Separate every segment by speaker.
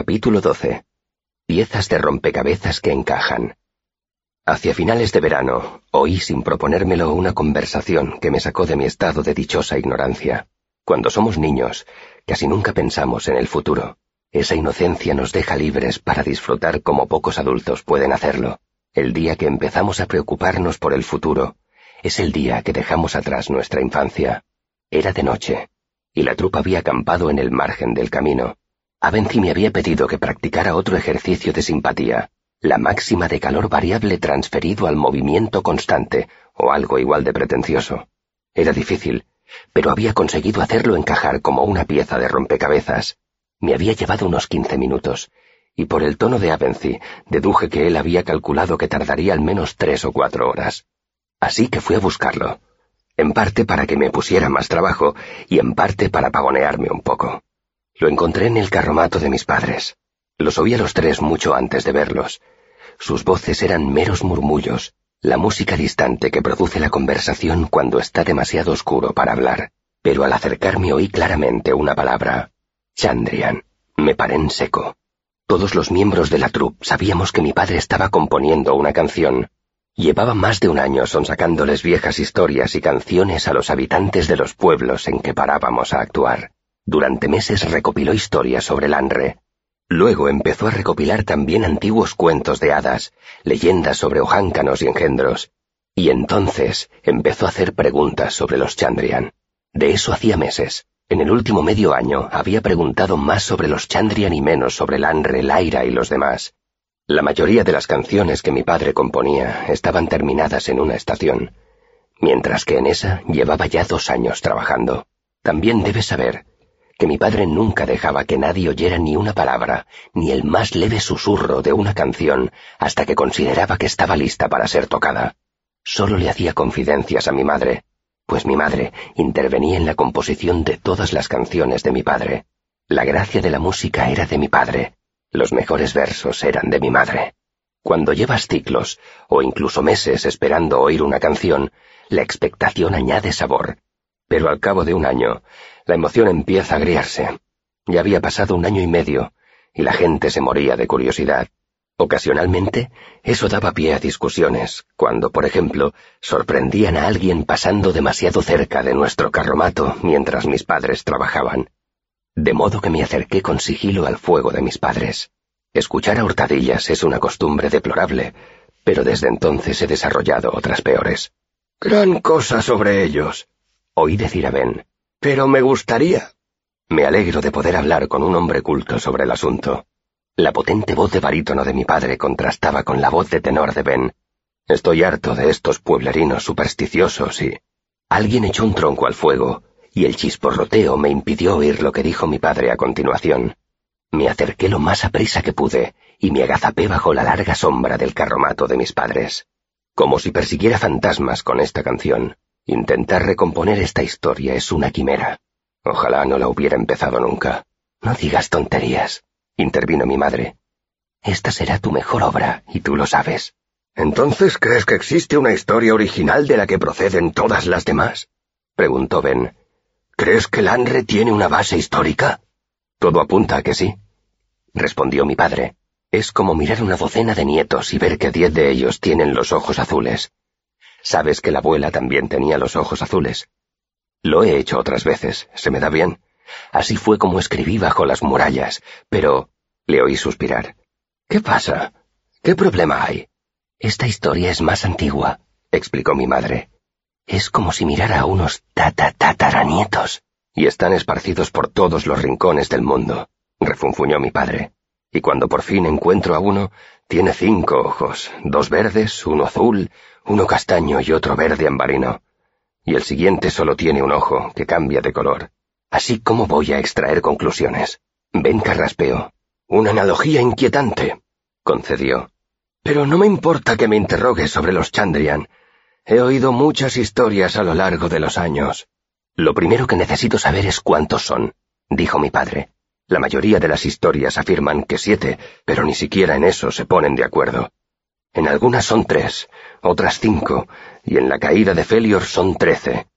Speaker 1: Capítulo 12. Piezas de rompecabezas que encajan. Hacia finales de verano, oí sin proponérmelo una conversación que me sacó de mi estado de dichosa ignorancia. Cuando somos niños, casi nunca pensamos en el futuro. Esa inocencia nos deja libres para disfrutar como pocos adultos pueden hacerlo. El día que empezamos a preocuparnos por el futuro, es el día que dejamos atrás nuestra infancia. Era de noche, y la trupa había acampado en el margen del camino Avency me había pedido que practicara otro ejercicio de simpatía, la máxima de calor variable transferido al movimiento constante, o algo igual de pretencioso. Era difícil, pero había conseguido hacerlo encajar como una pieza de rompecabezas. Me había llevado unos quince minutos, y por el tono de Avency deduje que él había calculado que tardaría al menos tres o cuatro horas. Así que fui a buscarlo, en parte para que me pusiera más trabajo y en parte para pagonearme un poco. Lo encontré en el carromato de mis padres. Los oí a los tres mucho antes de verlos. Sus voces eran meros murmullos, la música distante que produce la conversación cuando está demasiado oscuro para hablar. Pero al acercarme oí claramente una palabra. Chandrian. Me paré en seco. Todos los miembros de la troupe sabíamos que mi padre estaba componiendo una canción. Llevaba más de un año sonsacándoles viejas historias y canciones a los habitantes de los pueblos en que parábamos a actuar. Durante meses recopiló historias sobre Lanre. Luego empezó a recopilar también antiguos cuentos de hadas, leyendas sobre ojáncanos y engendros. Y entonces empezó a hacer preguntas sobre los Chandrian. De eso hacía meses. En el último medio año había preguntado más sobre los Chandrian y menos sobre Lanre, Laira y los demás. La mayoría de las canciones que mi padre componía estaban terminadas en una estación, mientras que en esa llevaba ya dos años trabajando. También debes saber que mi padre nunca dejaba que nadie oyera ni una palabra, ni el más leve susurro de una canción, hasta que consideraba que estaba lista para ser tocada. Solo le hacía confidencias a mi madre, pues mi madre intervenía en la composición de todas las canciones de mi padre. La gracia de la música era de mi padre, los mejores versos eran de mi madre. Cuando llevas ciclos, o incluso meses esperando oír una canción, la expectación añade sabor, pero al cabo de un año, la emoción empieza a agriarse. Ya había pasado un año y medio, y la gente se moría de curiosidad. Ocasionalmente, eso daba pie a discusiones, cuando, por ejemplo, sorprendían a alguien pasando demasiado cerca de nuestro carromato mientras mis padres trabajaban. De modo que me acerqué con sigilo al fuego de mis padres. Escuchar a hurtadillas es una costumbre deplorable, pero desde entonces he desarrollado otras peores.
Speaker 2: Gran cosa sobre ellos,
Speaker 1: Oí decir a Ben.
Speaker 2: Pero me gustaría.
Speaker 1: Me alegro de poder hablar con un hombre culto sobre el asunto. La potente voz de barítono de mi padre contrastaba con la voz de tenor de Ben. Estoy harto de estos pueblerinos supersticiosos y... Alguien echó un tronco al fuego, y el chisporroteo me impidió oír lo que dijo mi padre a continuación. Me acerqué lo más aprisa que pude, y me agazapé bajo la larga sombra del carromato de mis padres. Como si persiguiera fantasmas con esta canción. Intentar recomponer esta historia es una quimera. Ojalá no la hubiera empezado nunca. No digas tonterías, intervino mi madre. Esta será tu mejor obra, y tú lo sabes.
Speaker 2: ¿Entonces crees que existe una historia original de la que proceden todas las demás? preguntó Ben. ¿Crees que Lanre tiene una base histórica?
Speaker 1: Todo apunta a que sí, respondió mi padre. Es como mirar una docena de nietos y ver que diez de ellos tienen los ojos azules. Sabes que la abuela también tenía los ojos azules. Lo he hecho otras veces, se me da bien. Así fue como escribí bajo las murallas, pero... le oí suspirar.
Speaker 2: ¿Qué pasa? ¿Qué problema hay?
Speaker 1: Esta historia es más antigua, explicó mi madre. Es como si mirara a unos tataranietos. Y están esparcidos por todos los rincones del mundo, refunfuñó mi padre. Y cuando por fin encuentro a uno, tiene cinco ojos, dos verdes, uno azul, uno castaño y otro verde ambarino. Y el siguiente solo tiene un ojo, que cambia de color. Así como voy a extraer conclusiones. Ven, carraspeo.
Speaker 2: Una analogía inquietante, concedió. Pero no me importa que me interrogues sobre los Chandrian. He oído muchas historias a lo largo de los años.
Speaker 1: Lo primero que necesito saber es cuántos son, dijo mi padre. La mayoría de las historias afirman que siete, pero ni siquiera en eso se ponen de acuerdo. En algunas son tres, otras cinco, y en la caída de Felior son trece.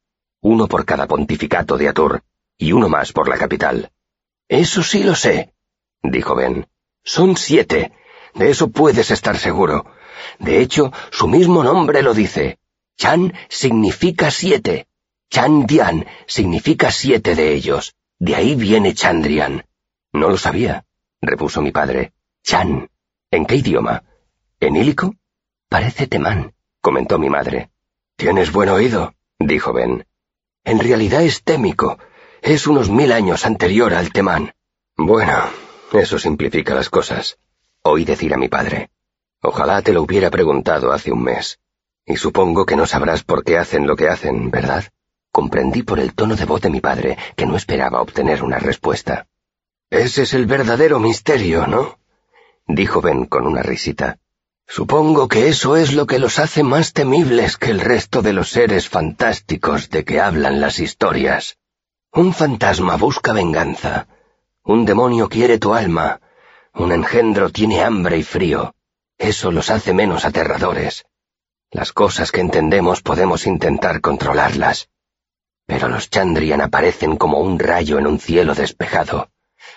Speaker 1: Uno por cada pontificato de Atur, y uno más por la capital.
Speaker 2: Eso sí lo sé, dijo Ben. Son siete. De eso puedes estar seguro. De hecho, su mismo nombre lo dice. Chan significa siete. Chandian significa siete de ellos. De ahí viene Chandrian. No lo sabía, repuso mi padre. Chan. ¿En qué idioma? ¿En ílico? Parece temán, comentó mi madre. Tienes buen oído, dijo Ben. En realidad es témico. Es unos mil años anterior al temán. Bueno, eso simplifica las cosas. Oí decir a mi padre. Ojalá te lo hubiera preguntado hace un mes. Y supongo que no sabrás por qué hacen lo que hacen, ¿verdad? Comprendí por el tono de voz de mi padre que no esperaba obtener una respuesta. Ese es el verdadero misterio, ¿no? dijo Ben con una risita. Supongo que eso es lo que los hace más temibles que el resto de los seres fantásticos de que hablan las historias. Un fantasma busca venganza. Un demonio quiere tu alma. Un engendro tiene hambre y frío. Eso los hace menos aterradores. Las cosas que entendemos podemos intentar controlarlas. Pero los Chandrian aparecen como un rayo en un cielo despejado.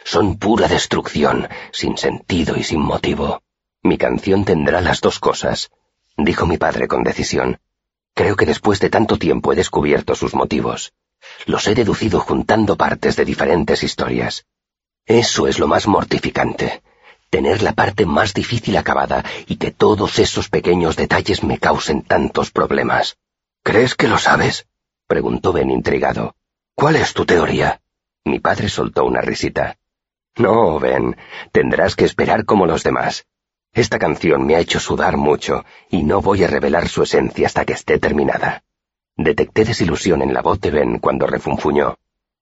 Speaker 2: Son pura destrucción, sin sentido y sin motivo. Mi canción tendrá las dos cosas, dijo mi padre con decisión. Creo que después de tanto tiempo he descubierto sus motivos. Los he deducido juntando partes de diferentes historias. Eso es lo más mortificante, tener la parte más difícil acabada y que todos esos pequeños detalles me causen tantos problemas. ¿Crees que lo sabes? preguntó Ben intrigado. ¿Cuál es tu teoría? Mi padre soltó una risita. No, Ben, tendrás que esperar como los demás. Esta canción me ha hecho sudar mucho y no voy a revelar su esencia hasta que esté terminada. Detecté desilusión en la voz de Ben cuando refunfuñó.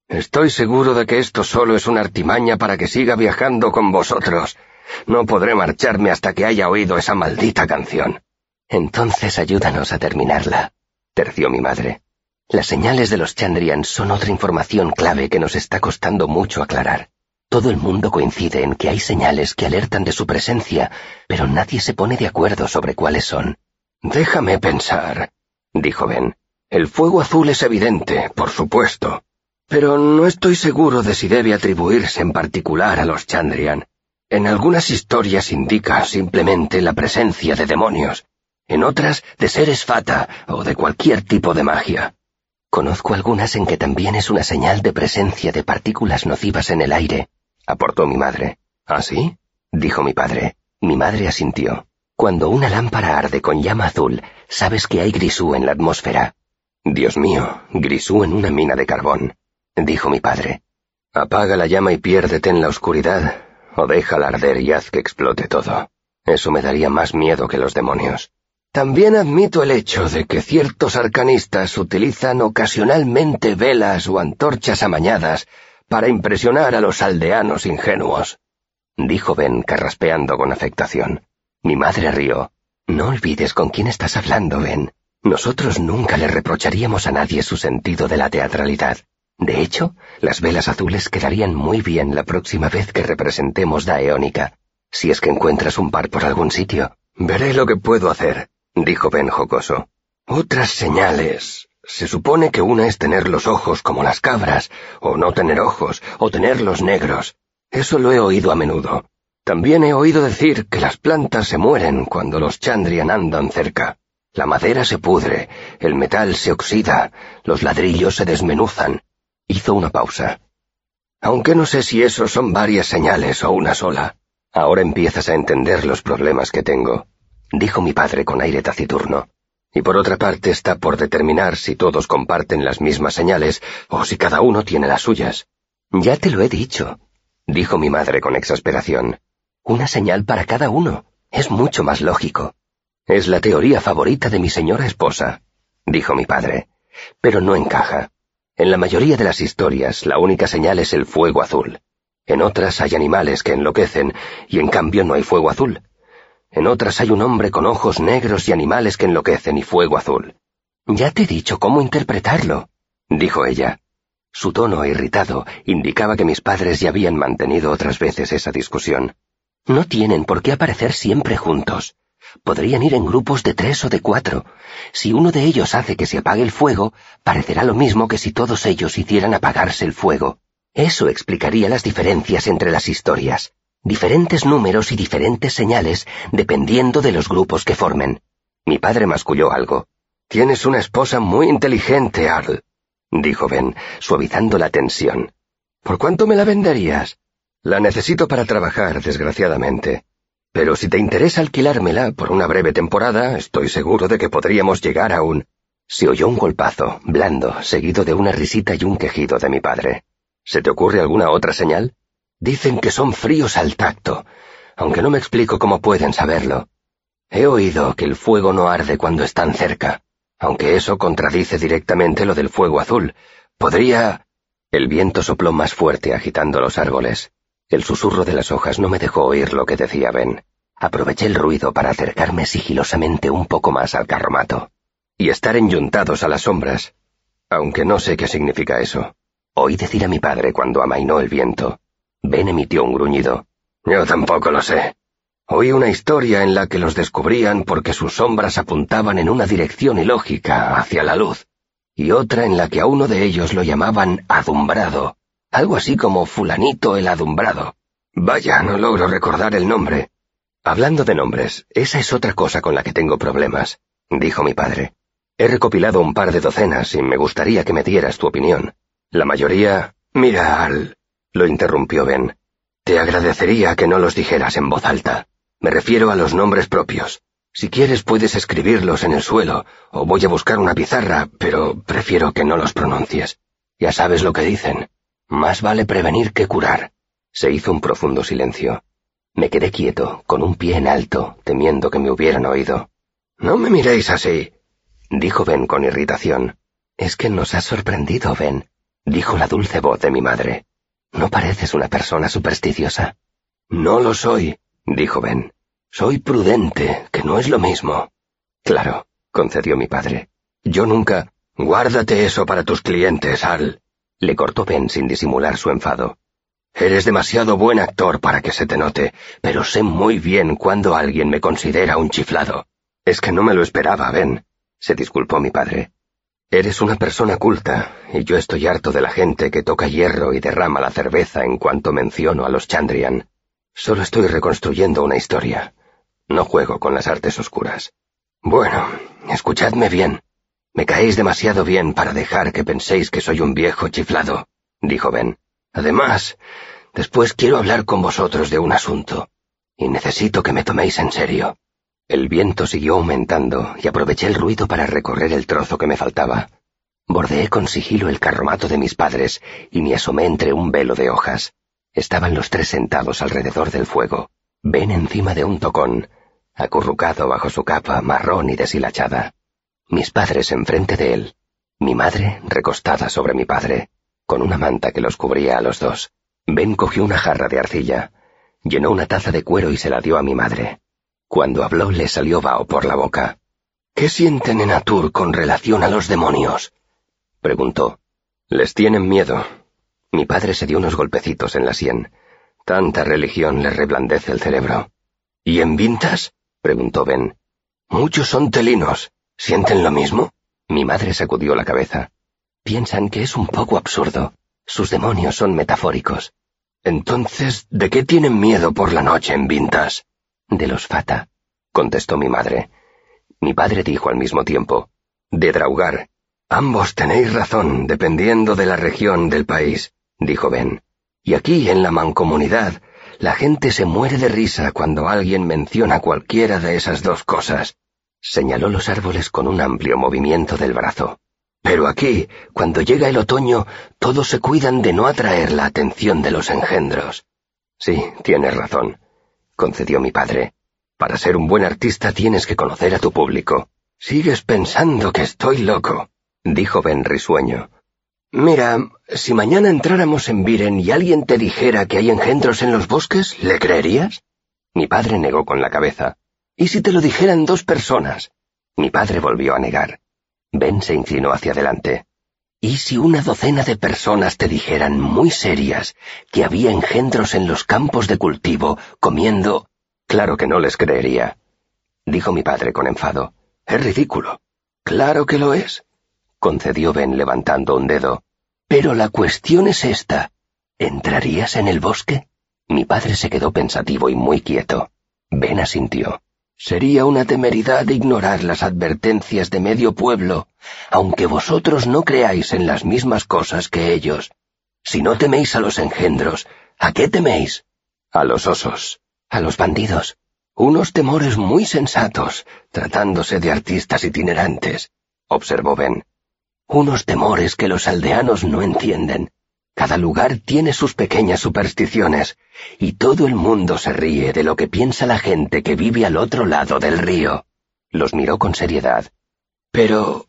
Speaker 2: Estoy seguro de que esto solo es una artimaña para que siga viajando con vosotros. No podré marcharme hasta que haya oído esa maldita canción. Entonces ayúdanos a terminarla, terció mi madre. Las señales de los Chandrian son otra información clave que nos está costando mucho aclarar. Todo el mundo coincide en que hay señales que alertan de su presencia, pero nadie se pone de acuerdo sobre cuáles son. Déjame pensar, dijo Ben. El fuego azul es evidente, por supuesto, pero no estoy seguro de si debe atribuirse en particular a los Chandrian. En algunas historias indica simplemente la presencia de demonios, en otras de seres fata o de cualquier tipo de magia. Conozco algunas en que también es una señal de presencia de partículas nocivas en el aire, aportó mi madre. ¿Ah, sí? dijo mi padre. Mi madre asintió. Cuando una lámpara arde con llama azul, sabes que hay grisú en la atmósfera. Dios mío, grisú en una mina de carbón, dijo mi padre. Apaga la llama y piérdete en la oscuridad, o déjala arder y haz que explote todo. Eso me daría más miedo que los demonios. También admito el hecho de que ciertos arcanistas utilizan ocasionalmente velas o antorchas amañadas para impresionar a los aldeanos ingenuos, dijo Ben carraspeando con afectación. Mi madre rió. No olvides con quién estás hablando, Ben. Nosotros nunca le reprocharíamos a nadie su sentido de la teatralidad. De hecho, las velas azules quedarían muy bien la próxima vez que representemos la eónica, si es que encuentras un par por algún sitio. Veré lo que puedo hacer, dijo Ben jocoso. Otras señales, se supone que una es tener los ojos como las cabras, o no tener ojos, o tenerlos negros. Eso lo he oído a menudo. También he oído decir que las plantas se mueren cuando los Chandrian andan cerca. La madera se pudre, el metal se oxida, los ladrillos se desmenuzan. Hizo una pausa. Aunque no sé si eso son varias señales o una sola. Ahora empiezas a entender los problemas que tengo, dijo mi padre con aire taciturno y por otra parte está por determinar si todos comparten las mismas señales o si cada uno tiene las suyas. Ya te lo he dicho, dijo mi madre con exasperación. Una señal para cada uno. Es mucho más lógico. Es la teoría favorita de mi señora esposa, dijo mi padre, pero no encaja. En la mayoría de las historias la única señal es el fuego azul. En otras hay animales que enloquecen y en cambio no hay fuego azul. En otras hay un hombre con ojos negros y animales que enloquecen y fuego azul. Ya te he dicho cómo interpretarlo, dijo ella. Su tono irritado indicaba que mis padres ya habían mantenido otras veces esa discusión. No tienen por qué aparecer siempre juntos. Podrían ir en grupos de tres o de cuatro. Si uno de ellos hace que se apague el fuego, parecerá lo mismo que si todos ellos hicieran apagarse el fuego. Eso explicaría las diferencias entre las historias.
Speaker 1: Diferentes números y diferentes señales dependiendo de los grupos que formen. Mi padre masculló algo.
Speaker 2: Tienes una esposa muy inteligente, Arl, dijo Ben, suavizando la tensión. ¿Por cuánto me la venderías? La necesito para trabajar, desgraciadamente. Pero si te interesa alquilármela por una breve temporada, estoy seguro de que podríamos llegar a un...
Speaker 1: Se oyó un golpazo, blando, seguido de una risita y un quejido de mi padre.
Speaker 2: ¿Se te ocurre alguna otra señal? Dicen que son fríos al tacto, aunque no me explico cómo pueden saberlo. He oído que el fuego no arde cuando están cerca, aunque eso contradice directamente lo del fuego azul. Podría...
Speaker 1: El viento sopló más fuerte agitando los árboles. El susurro de las hojas no me dejó oír lo que decía Ben. Aproveché el ruido para acercarme sigilosamente un poco más al carromato.
Speaker 2: Y estar enyuntados a las sombras, aunque no sé qué significa eso.
Speaker 1: Oí decir a mi padre cuando amainó el viento. Ben emitió un gruñido.
Speaker 2: Yo tampoco lo sé. Oí una historia en la que los descubrían porque sus sombras apuntaban en una dirección ilógica hacia la luz, y otra en la que a uno de ellos lo llamaban adumbrado, algo así como fulanito el adumbrado. Vaya, no logro recordar el nombre.
Speaker 1: Hablando de nombres, esa es otra cosa con la que tengo problemas, dijo mi padre. He recopilado un par de docenas y me gustaría que me dieras tu opinión. La mayoría...
Speaker 2: Mira, Al... lo interrumpió Ben. Te agradecería que no los dijeras en voz alta. Me refiero a los nombres propios. Si quieres puedes escribirlos en el suelo, o voy a buscar una pizarra, pero prefiero que no los pronuncies. Ya sabes lo que dicen. Más vale prevenir que curar.
Speaker 1: Se hizo un profundo silencio. Me quedé quieto, con un pie en alto, temiendo que me hubieran oído.
Speaker 2: No me miréis así,
Speaker 1: dijo Ben con irritación. Es que nos has sorprendido, Ben, dijo la dulce voz de mi madre. ¿No pareces una persona supersticiosa?
Speaker 2: No lo soy, dijo Ben. Soy prudente, que no es lo mismo.
Speaker 1: Claro, concedió mi padre.
Speaker 2: Yo nunca... Guárdate eso para tus clientes, Al.
Speaker 1: Le cortó Ben sin disimular su enfado.
Speaker 2: Eres demasiado buen actor para que se te note, pero sé muy bien cuando alguien me considera un chiflado.
Speaker 1: Es que no me lo esperaba, Ben, se disculpó mi padre. Eres una persona culta, y yo estoy harto de la gente que toca hierro y derrama la cerveza en cuanto menciono a los Chandrian. Solo estoy reconstruyendo una historia. No juego con las artes oscuras.
Speaker 2: Bueno, escuchadme bien. Me caéis demasiado bien para dejar que penséis que soy un viejo chiflado, dijo Ben. Además, después quiero hablar con vosotros de un asunto, y necesito que me toméis en serio.
Speaker 1: El viento siguió aumentando y aproveché el ruido para recorrer el trozo que me faltaba. Bordeé con sigilo el carromato de mis padres y me asomé entre un velo de hojas. Estaban los tres sentados alrededor del fuego, Ben encima de un tocón, acurrucado bajo su capa marrón y deshilachada. Mis padres enfrente de él, mi madre recostada sobre mi padre, con una manta que los cubría a los dos. Ben cogió una jarra de arcilla, llenó una taza de cuero y se la dio a mi madre. Cuando habló le salió vaho por la boca.
Speaker 2: ¿Qué sienten en Atur con relación a los demonios?
Speaker 1: preguntó. Les tienen miedo, mi padre se dio unos golpecitos en la sien. Tanta religión le reblandece el cerebro.
Speaker 2: ¿Y en Vintas? preguntó Ben. Muchos son telinos. ¿Sienten lo mismo?
Speaker 1: Mi madre sacudió la cabeza. Piensan que es un poco absurdo. Sus demonios son metafóricos.
Speaker 2: Entonces, ¿de qué tienen miedo por la noche en Vintas?
Speaker 1: De los Fata, contestó mi madre. Mi padre dijo al mismo tiempo. De Draugar.
Speaker 2: Ambos tenéis razón, dependiendo de la región del país dijo Ben. Y aquí, en la mancomunidad, la gente se muere de risa cuando alguien menciona cualquiera de esas dos cosas.
Speaker 1: Señaló los árboles con un amplio movimiento del brazo.
Speaker 2: Pero aquí, cuando llega el otoño, todos se cuidan de no atraer la atención de los engendros.
Speaker 1: Sí, tienes razón, concedió mi padre. Para ser un buen artista tienes que conocer a tu público.
Speaker 2: Sigues pensando que estoy loco, dijo Ben risueño. Mira, si mañana entráramos en Viren y alguien te dijera que hay engendros en los bosques, ¿le creerías?
Speaker 1: Mi padre negó con la cabeza.
Speaker 2: ¿Y si te lo dijeran dos personas?
Speaker 1: Mi padre volvió a negar. Ben se inclinó hacia adelante.
Speaker 2: ¿Y si una docena de personas te dijeran muy serias que había engendros en los campos de cultivo comiendo...
Speaker 1: Claro que no les creería, dijo mi padre con enfado.
Speaker 2: Es ridículo. Claro que lo es concedió Ben levantando un dedo. Pero la cuestión es esta. ¿Entrarías en el bosque?
Speaker 1: Mi padre se quedó pensativo y muy quieto. Ben asintió. Sería una temeridad ignorar las advertencias de medio pueblo, aunque vosotros no creáis en las mismas cosas que ellos. Si no teméis a los engendros, ¿a qué teméis? A los osos, a los bandidos. Unos temores muy sensatos, tratándose de artistas itinerantes, observó Ben. Unos temores que los aldeanos no entienden. Cada lugar tiene sus pequeñas supersticiones, y todo el mundo se ríe de lo que piensa la gente que vive al otro lado del río. Los miró con seriedad. Pero,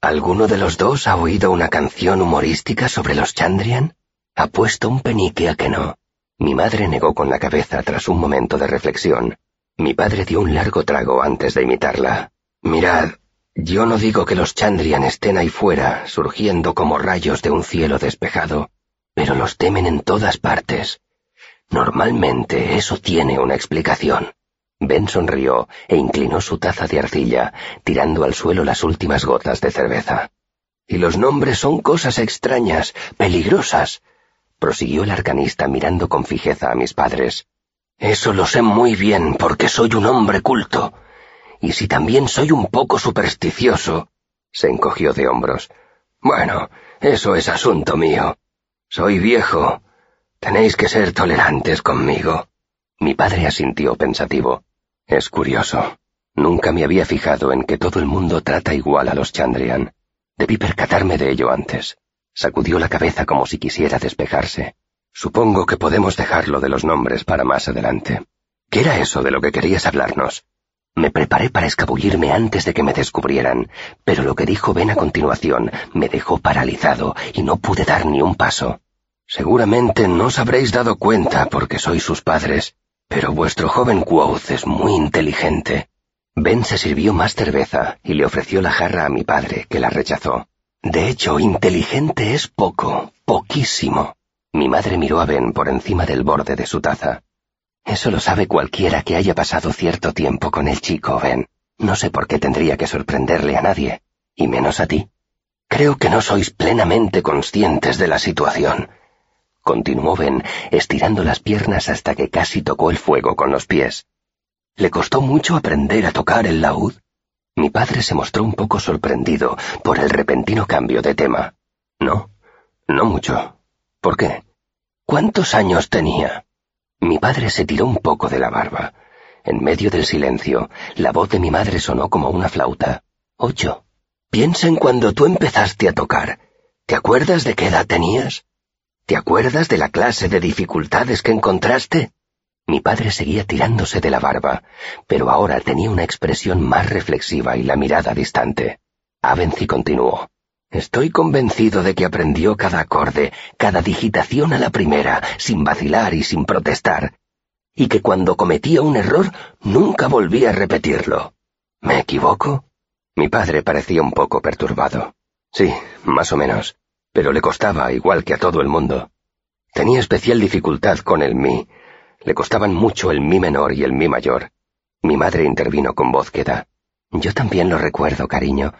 Speaker 1: ¿alguno de los dos ha oído una canción humorística sobre los Chandrian? Ha puesto un penique a que no. Mi madre negó con la cabeza tras un momento de reflexión. Mi padre dio un largo trago antes de imitarla. Mirad, yo no digo que los Chandrian estén ahí fuera, surgiendo como rayos de un cielo despejado pero los temen en todas partes. Normalmente eso tiene una explicación. Ben sonrió e inclinó su taza de arcilla, tirando al suelo las últimas gotas de cerveza. Y los nombres son cosas extrañas, peligrosas, prosiguió el arcanista mirando con fijeza a mis padres. Eso lo sé muy bien porque soy un hombre culto. Y si también soy un poco supersticioso, se encogió de hombros. Bueno, eso es asunto mío. Soy viejo. Tenéis que ser tolerantes conmigo. Mi padre asintió pensativo. Es curioso. Nunca me había fijado en que todo el mundo trata igual a los Chandrian. Debí percatarme de ello antes. Sacudió la cabeza como si quisiera despejarse. Supongo que podemos dejarlo de los nombres para más adelante. ¿Qué era eso de lo que querías hablarnos? Me preparé para escabullirme antes de que me descubrieran, pero lo que dijo Ben a continuación me dejó paralizado y no pude dar ni un paso. Seguramente no os habréis dado cuenta porque sois sus padres, pero vuestro joven Quoth es muy inteligente. Ben se sirvió más cerveza y le ofreció la jarra a mi padre, que la rechazó. De hecho, inteligente es poco, poquísimo. Mi madre miró a Ben por encima del borde de su taza. Eso lo sabe cualquiera que haya pasado cierto tiempo con el chico, Ben. No sé por qué tendría que sorprenderle a nadie, y menos a ti. Creo que no sois plenamente conscientes de la situación. Continuó Ben, estirando las piernas hasta que casi tocó el fuego con los pies. ¿Le costó mucho aprender a tocar el laúd? Mi padre se mostró un poco sorprendido por el repentino cambio de tema. No, no mucho. ¿Por qué? ¿Cuántos años tenía? Mi padre se tiró un poco de la barba. En medio del silencio, la voz de mi madre sonó como una flauta. Ocho. Piensa en cuando tú empezaste a tocar. ¿Te acuerdas de qué edad tenías? ¿Te acuerdas de la clase de dificultades que encontraste? Mi padre seguía tirándose de la barba, pero ahora tenía una expresión más reflexiva y la mirada distante. Avency continuó. Estoy convencido de que aprendió cada acorde, cada digitación a la primera, sin vacilar y sin protestar, y que cuando cometía un error nunca volvía a repetirlo. ¿Me equivoco? Mi padre parecía un poco perturbado. Sí, más o menos, pero le costaba igual que a todo el mundo. Tenía especial dificultad con el mi. Le costaban mucho el mi menor y el mi mayor. Mi madre intervino con voz queda. Yo también lo recuerdo, cariño,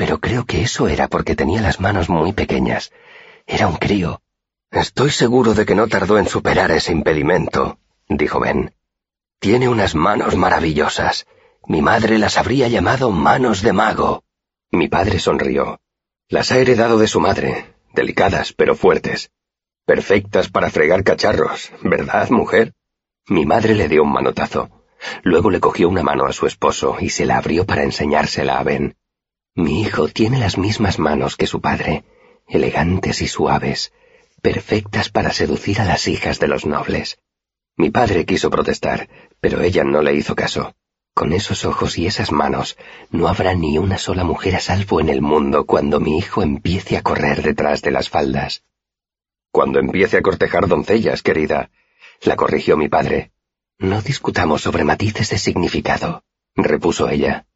Speaker 1: pero creo que eso era porque tenía las manos muy pequeñas. Era un crío. Estoy seguro de que no tardó en superar ese impedimento, dijo Ben. Tiene unas manos maravillosas. Mi madre las habría llamado manos de mago. Mi padre sonrió. Las ha heredado de su madre, delicadas pero fuertes. Perfectas para fregar cacharros, ¿verdad, mujer? Mi madre le dio un manotazo. Luego le cogió una mano a su esposo y se la abrió para enseñársela a Ben. Mi hijo tiene las mismas manos que su padre, elegantes y suaves, perfectas para seducir a las hijas de los nobles. Mi padre quiso protestar, pero ella no le hizo caso. Con esos ojos y esas manos, no habrá ni una sola mujer a salvo en el mundo cuando mi hijo empiece a correr detrás de las faldas. Cuando empiece a cortejar doncellas, querida, la corrigió mi padre. No discutamos sobre matices de significado, repuso ella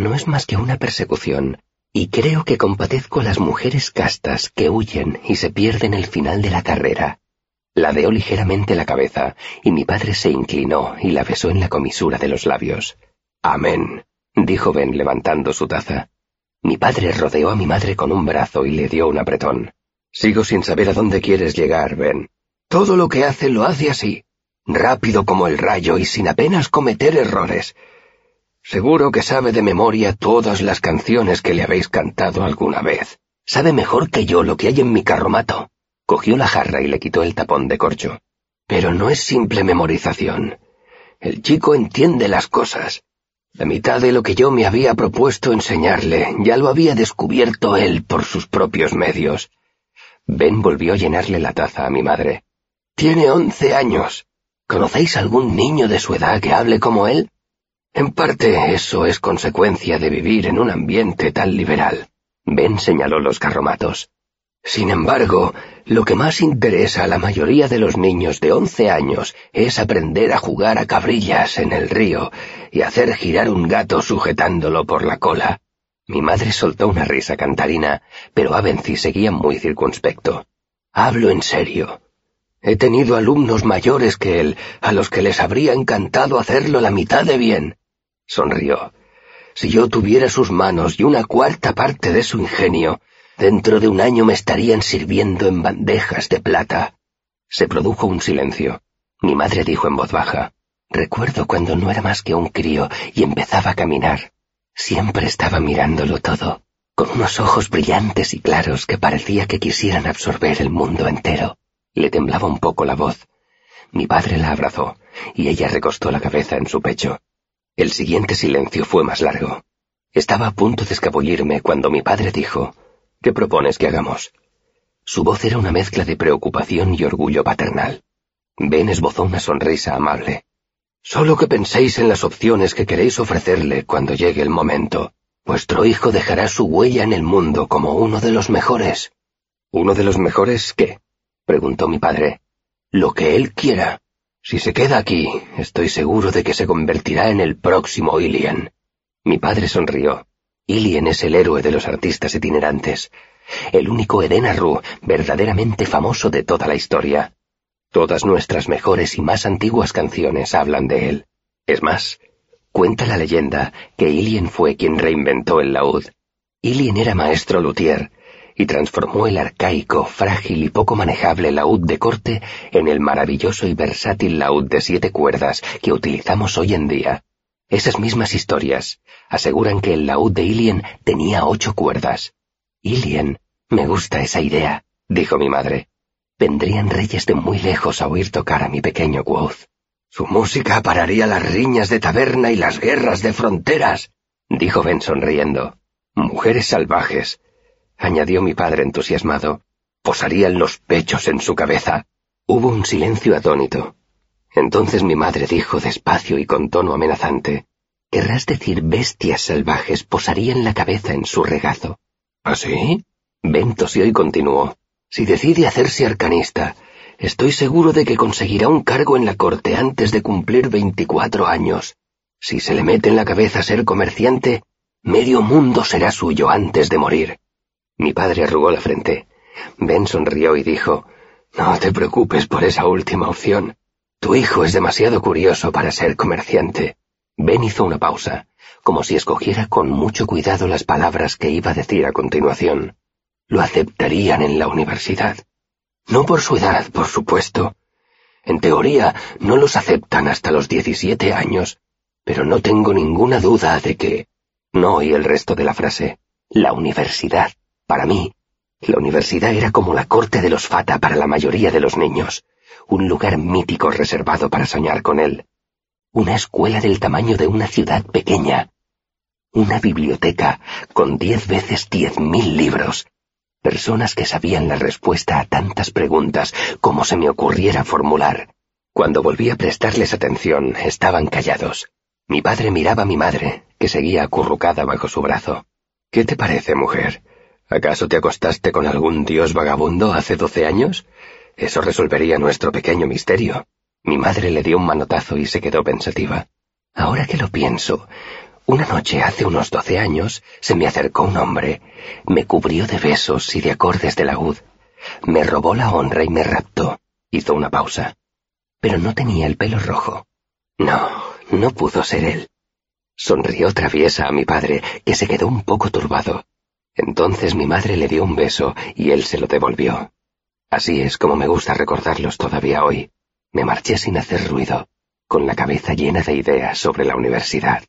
Speaker 1: no es más que una persecución, y creo que compadezco a las mujeres castas que huyen y se pierden el final de la carrera. Ladeó ligeramente la cabeza, y mi padre se inclinó y la besó en la comisura de los labios. Amén, dijo Ben levantando su taza. Mi padre rodeó a mi madre con un brazo y le dio un apretón. Sigo sin saber a dónde quieres llegar, Ben. Todo lo que hace lo hace así.
Speaker 2: rápido como el rayo y sin apenas cometer errores. Seguro que sabe de memoria todas las canciones que le habéis cantado alguna vez. Sabe mejor que yo lo que hay en mi carromato. Cogió la jarra y le quitó el tapón de corcho. Pero no es simple memorización. El chico entiende las cosas. La mitad de lo que yo me había propuesto enseñarle ya lo había descubierto él por sus propios medios. Ben volvió a llenarle la taza a mi madre. Tiene once años. ¿Conocéis algún niño de su edad que hable como él? En parte eso es consecuencia de vivir en un ambiente tan liberal. Ben señaló los carromatos. Sin embargo, lo que más interesa a la mayoría de los niños de once años es aprender a jugar a cabrillas en el río y hacer girar un gato sujetándolo por la cola. Mi madre soltó una risa cantarina, pero Avency seguía muy circunspecto. Hablo en serio. He tenido alumnos mayores que él, a los que les habría encantado hacerlo la mitad de bien. Sonrió. Si yo tuviera sus manos y una cuarta parte de su ingenio, Dentro de un año me estarían sirviendo en bandejas de plata. Se produjo un silencio. Mi madre dijo en voz baja, Recuerdo cuando no era más que un crío y empezaba a caminar. Siempre estaba mirándolo todo, con unos ojos brillantes y claros que parecía que quisieran absorber el mundo entero. Le temblaba un poco la voz. Mi padre la abrazó, y ella recostó la cabeza en su pecho. El siguiente silencio fue más largo. Estaba a punto de escabullirme cuando mi padre dijo, ¿Qué propones que hagamos? Su voz era una mezcla de preocupación y orgullo paternal. Ben esbozó una sonrisa amable. Solo que penséis en las opciones que queréis ofrecerle cuando llegue el momento. Vuestro hijo dejará su huella en el mundo como uno de los mejores. ¿Uno de los mejores qué? preguntó mi padre. Lo que él quiera. Si se queda aquí, estoy seguro de que se convertirá en el próximo Ilian. Mi padre sonrió. Ilien es el héroe de los artistas itinerantes, el único Eden Arru verdaderamente famoso de toda la historia. Todas nuestras mejores y más antiguas canciones hablan de él. Es más, cuenta la leyenda que Ilien fue quien reinventó el laúd. Ilien era maestro luthier y transformó el arcaico, frágil y poco manejable laúd de corte en el maravilloso y versátil laúd de siete cuerdas que utilizamos hoy en día. Esas mismas historias aseguran que el laúd de Ilien tenía ocho cuerdas. Ilien, me gusta esa idea, dijo mi madre. Vendrían reyes de muy lejos a oír tocar a mi pequeño Quoth. Su música pararía las riñas de taberna y las guerras de fronteras, dijo Ben sonriendo. Mujeres salvajes, añadió mi padre entusiasmado, posarían los pechos en su cabeza. Hubo un silencio atónito. Entonces mi madre dijo despacio y con tono amenazante, Querrás decir bestias salvajes posarían la cabeza en su regazo. ¿Ah, sí? Ben tosió y continuó. Si decide hacerse arcanista, estoy seguro de que conseguirá un cargo en la corte antes de cumplir veinticuatro años. Si se le mete en la cabeza ser comerciante, medio mundo será suyo antes de morir. Mi padre arrugó la frente. Ben sonrió y dijo, No te preocupes por esa última opción. Tu hijo es demasiado curioso para ser comerciante. Ben hizo una pausa, como si escogiera con mucho cuidado las palabras que iba a decir a continuación. Lo aceptarían en la universidad. No por su edad, por supuesto. En teoría, no los aceptan hasta los diecisiete años, pero no tengo ninguna duda de que... No oí el resto de la frase. La universidad. Para mí, la universidad era como la corte de los Fata para la mayoría de los niños un lugar mítico reservado para soñar con él. Una escuela del tamaño de una ciudad pequeña. Una biblioteca con diez veces diez mil libros. Personas que sabían la respuesta a tantas preguntas como se me ocurriera formular. Cuando volví a prestarles atención, estaban callados. Mi padre miraba a mi madre, que seguía acurrucada bajo su brazo. ¿Qué te parece, mujer? ¿Acaso te acostaste con algún dios vagabundo hace doce años? Eso resolvería nuestro pequeño misterio. Mi madre le dio un manotazo y se quedó pensativa. Ahora que lo pienso, una noche hace unos doce años se me acercó un hombre, me cubrió de besos y de acordes de laúd, me robó la honra y me raptó. Hizo una pausa. Pero no tenía el pelo rojo. No, no pudo ser él. Sonrió traviesa a mi padre, que se quedó un poco turbado. Entonces mi madre le dio un beso y él se lo devolvió. Así es como me gusta recordarlos todavía hoy.
Speaker 1: Me marché sin hacer ruido, con la cabeza llena de ideas sobre la universidad.